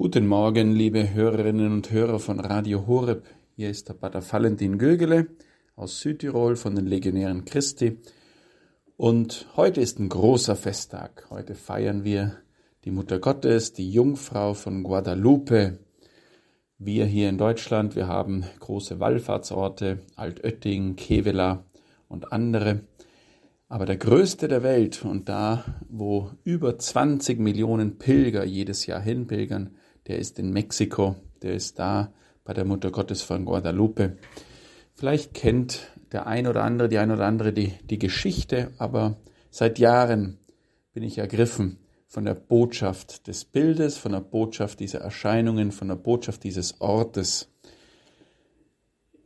Guten Morgen, liebe Hörerinnen und Hörer von Radio Horeb. Hier ist der Pater Valentin Gögele aus Südtirol von den Legionären Christi. Und heute ist ein großer Festtag. Heute feiern wir die Mutter Gottes, die Jungfrau von Guadalupe. Wir hier in Deutschland, wir haben große Wallfahrtsorte, Altötting, Kevela und andere. Aber der größte der Welt und da, wo über 20 Millionen Pilger jedes Jahr hinpilgern, der ist in Mexiko, der ist da bei der Mutter Gottes von Guadalupe. Vielleicht kennt der ein oder andere, die ein oder andere die, die Geschichte, aber seit Jahren bin ich ergriffen von der Botschaft des Bildes, von der Botschaft dieser Erscheinungen, von der Botschaft dieses Ortes.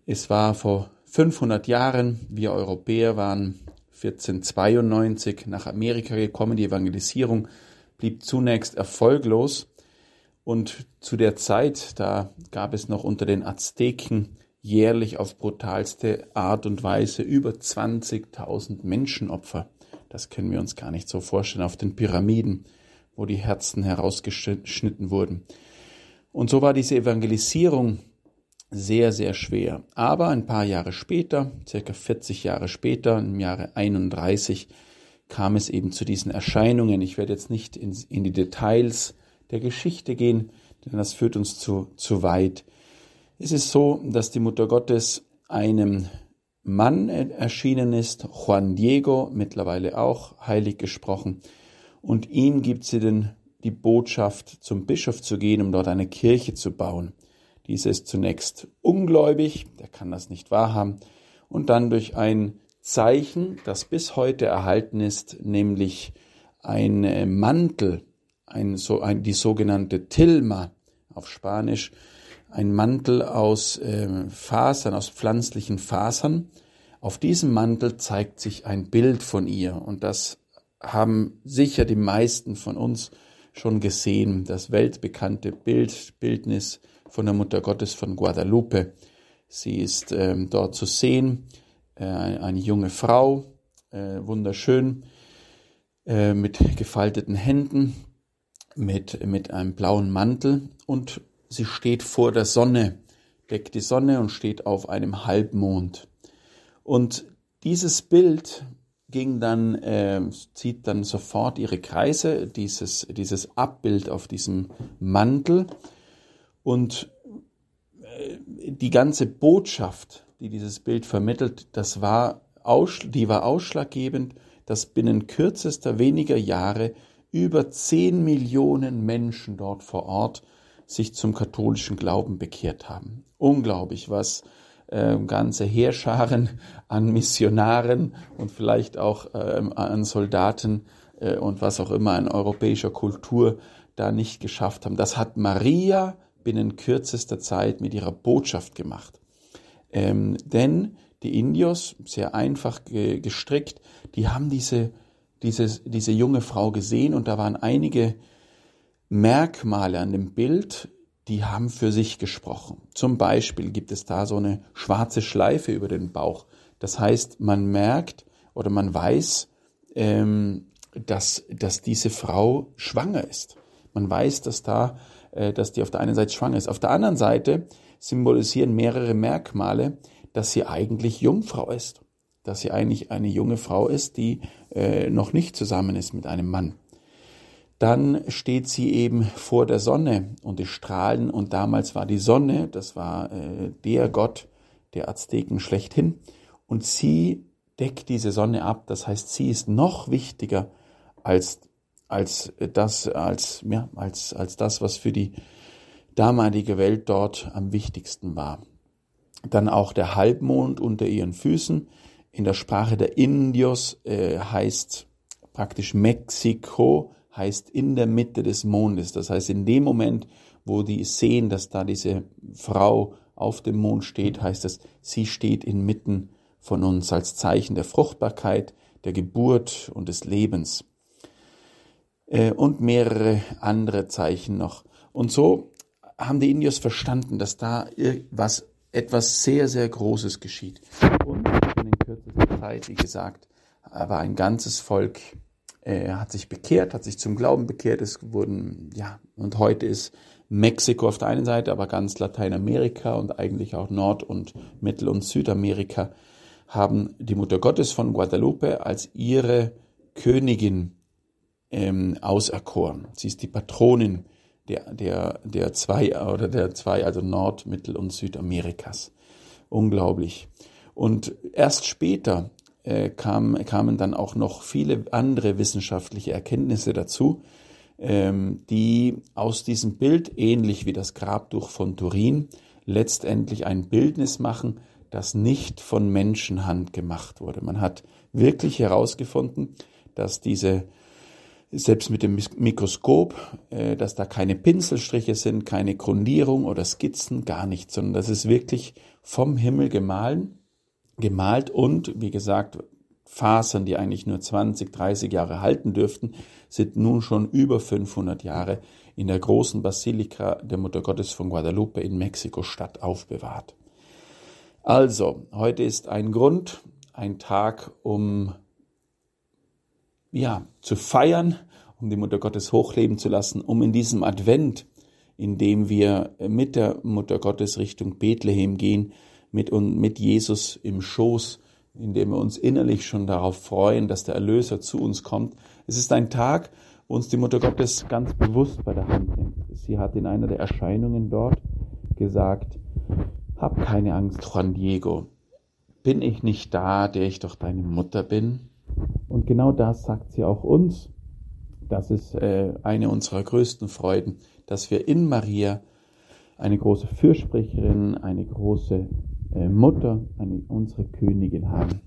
Es war vor 500 Jahren, wir Europäer waren 1492 nach Amerika gekommen, die Evangelisierung blieb zunächst erfolglos und zu der Zeit, da gab es noch unter den Azteken jährlich auf brutalste Art und Weise über 20.000 Menschenopfer. Das können wir uns gar nicht so vorstellen auf den Pyramiden, wo die Herzen herausgeschnitten wurden. Und so war diese Evangelisierung sehr, sehr schwer. Aber ein paar Jahre später, circa 40 Jahre später, im Jahre 31, kam es eben zu diesen Erscheinungen. Ich werde jetzt nicht in, in die Details der Geschichte gehen, denn das führt uns zu, zu weit. Es ist so, dass die Mutter Gottes einem Mann erschienen ist, Juan Diego, mittlerweile auch heilig gesprochen, und ihm gibt sie denn die Botschaft, zum Bischof zu gehen, um dort eine Kirche zu bauen. Dieser ist zunächst ungläubig, der kann das nicht wahrhaben, und dann durch ein Zeichen, das bis heute erhalten ist, nämlich ein äh, Mantel, ein, so ein, die sogenannte Tilma auf Spanisch, ein Mantel aus äh, Fasern, aus pflanzlichen Fasern. Auf diesem Mantel zeigt sich ein Bild von ihr und das haben sicher die meisten von uns schon gesehen, das weltbekannte Bild, Bildnis von der Mutter Gottes von Guadalupe. Sie ist ähm, dort zu sehen, äh, eine junge Frau, äh, wunderschön, äh, mit gefalteten Händen, mit, mit einem blauen Mantel und sie steht vor der Sonne, deckt die Sonne und steht auf einem Halbmond. Und dieses Bild ging dann, äh, zieht dann sofort ihre Kreise, dieses, dieses Abbild auf diesem Mantel und äh, die ganze Botschaft, die dieses Bild vermittelt, das war, die war ausschlaggebend, dass binnen kürzester weniger Jahre über zehn Millionen Menschen dort vor Ort sich zum katholischen Glauben bekehrt haben. Unglaublich, was äh, ganze Heerscharen an Missionaren und vielleicht auch äh, an Soldaten äh, und was auch immer an europäischer Kultur da nicht geschafft haben. Das hat Maria binnen kürzester Zeit mit ihrer Botschaft gemacht. Ähm, denn die Indios, sehr einfach gestrickt, die haben diese dieses, diese junge Frau gesehen und da waren einige Merkmale an dem Bild, die haben für sich gesprochen. Zum Beispiel gibt es da so eine schwarze Schleife über den Bauch. Das heißt, man merkt oder man weiß, ähm, dass, dass diese Frau schwanger ist. Man weiß, dass da, äh, dass die auf der einen Seite schwanger ist. Auf der anderen Seite symbolisieren mehrere Merkmale, dass sie eigentlich Jungfrau ist dass sie eigentlich eine junge Frau ist, die äh, noch nicht zusammen ist mit einem Mann. Dann steht sie eben vor der Sonne und die Strahlen und damals war die Sonne, das war äh, der Gott der Azteken schlechthin und sie deckt diese Sonne ab, das heißt, sie ist noch wichtiger als als das als ja, als als das, was für die damalige Welt dort am wichtigsten war. Dann auch der Halbmond unter ihren Füßen, in der Sprache der Indios äh, heißt praktisch Mexiko, heißt in der Mitte des Mondes. Das heißt, in dem Moment, wo die sehen, dass da diese Frau auf dem Mond steht, heißt es, sie steht inmitten von uns als Zeichen der Fruchtbarkeit, der Geburt und des Lebens. Äh, und mehrere andere Zeichen noch. Und so haben die Indios verstanden, dass da was, etwas sehr, sehr Großes geschieht. Zeit, wie gesagt, war ein ganzes Volk äh, hat sich bekehrt, hat sich zum Glauben bekehrt. Es wurden, ja, und heute ist Mexiko auf der einen Seite, aber ganz Lateinamerika und eigentlich auch Nord- und Mittel- und Südamerika haben die Mutter Gottes von Guadalupe als ihre Königin ähm, auserkoren. Sie ist die Patronin der, der, der zwei oder der zwei, also Nord-, Mittel- und Südamerikas. Unglaublich. Und erst später äh, kam, kamen dann auch noch viele andere wissenschaftliche Erkenntnisse dazu, ähm, die aus diesem Bild, ähnlich wie das Grabtuch von Turin, letztendlich ein Bildnis machen, das nicht von Menschenhand gemacht wurde. Man hat wirklich herausgefunden, dass diese selbst mit dem Mikroskop, äh, dass da keine Pinselstriche sind, keine Grundierung oder Skizzen, gar nichts, sondern das ist wirklich vom Himmel gemahlen, gemalt und, wie gesagt, Fasern, die eigentlich nur 20, 30 Jahre halten dürften, sind nun schon über 500 Jahre in der großen Basilika der Mutter Gottes von Guadalupe in Mexiko-Stadt aufbewahrt. Also, heute ist ein Grund, ein Tag, um ja, zu feiern, um die Mutter Gottes hochleben zu lassen, um in diesem Advent, in dem wir mit der Mutter Gottes Richtung Bethlehem gehen, mit, und mit Jesus im Schoß, in dem wir uns innerlich schon darauf freuen, dass der Erlöser zu uns kommt. Es ist ein Tag, wo uns die Mutter Gottes ganz bewusst bei der Hand nimmt. Sie hat in einer der Erscheinungen dort gesagt, hab keine Angst, Juan Diego. Bin ich nicht da, der ich doch deine Mutter bin? Und genau das sagt sie auch uns. Das ist äh, eine unserer größten Freuden, dass wir in Maria eine große Fürsprecherin, eine große Mutter, eine, unsere Königin haben,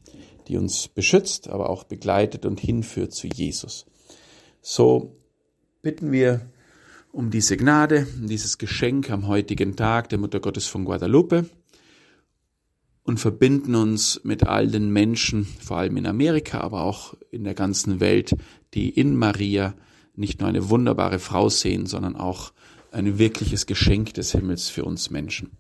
die uns beschützt, aber auch begleitet und hinführt zu Jesus. So bitten wir um diese Gnade, um dieses Geschenk am heutigen Tag der Mutter Gottes von Guadalupe und verbinden uns mit all den Menschen, vor allem in Amerika, aber auch in der ganzen Welt, die in Maria nicht nur eine wunderbare Frau sehen, sondern auch ein wirkliches Geschenk des Himmels für uns Menschen.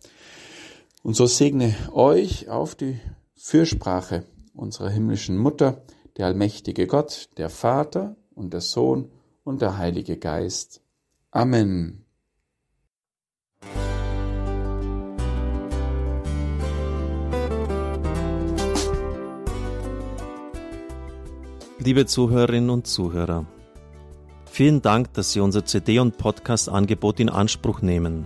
Und so segne euch auf die Fürsprache unserer himmlischen Mutter, der allmächtige Gott, der Vater und der Sohn und der Heilige Geist. Amen. Liebe Zuhörerinnen und Zuhörer, vielen Dank, dass Sie unser CD- und Podcast-Angebot in Anspruch nehmen.